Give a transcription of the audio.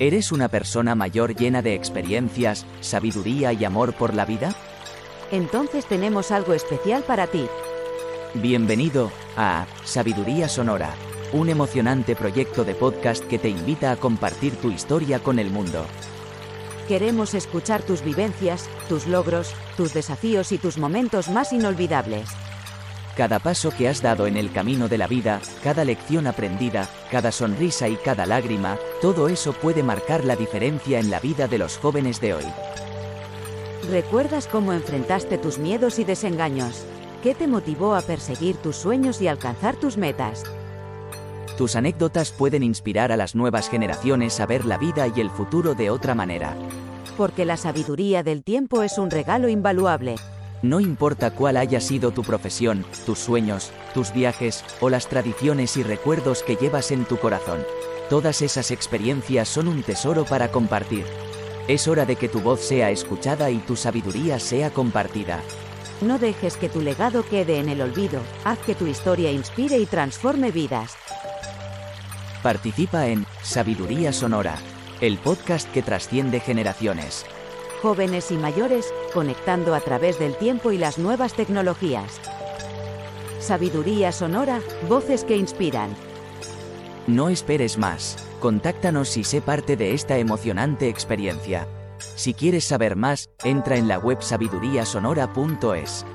¿Eres una persona mayor llena de experiencias, sabiduría y amor por la vida? Entonces tenemos algo especial para ti. Bienvenido a Sabiduría Sonora, un emocionante proyecto de podcast que te invita a compartir tu historia con el mundo. Queremos escuchar tus vivencias, tus logros, tus desafíos y tus momentos más inolvidables. Cada paso que has dado en el camino de la vida, cada lección aprendida, cada sonrisa y cada lágrima, todo eso puede marcar la diferencia en la vida de los jóvenes de hoy. ¿Recuerdas cómo enfrentaste tus miedos y desengaños? ¿Qué te motivó a perseguir tus sueños y alcanzar tus metas? Tus anécdotas pueden inspirar a las nuevas generaciones a ver la vida y el futuro de otra manera. Porque la sabiduría del tiempo es un regalo invaluable. No importa cuál haya sido tu profesión, tus sueños, tus viajes, o las tradiciones y recuerdos que llevas en tu corazón. Todas esas experiencias son un tesoro para compartir. Es hora de que tu voz sea escuchada y tu sabiduría sea compartida. No dejes que tu legado quede en el olvido, haz que tu historia inspire y transforme vidas. Participa en Sabiduría Sonora, el podcast que trasciende generaciones jóvenes y mayores, conectando a través del tiempo y las nuevas tecnologías. Sabiduría sonora, voces que inspiran. No esperes más, contáctanos y sé parte de esta emocionante experiencia. Si quieres saber más, entra en la web sabiduriasonora.es.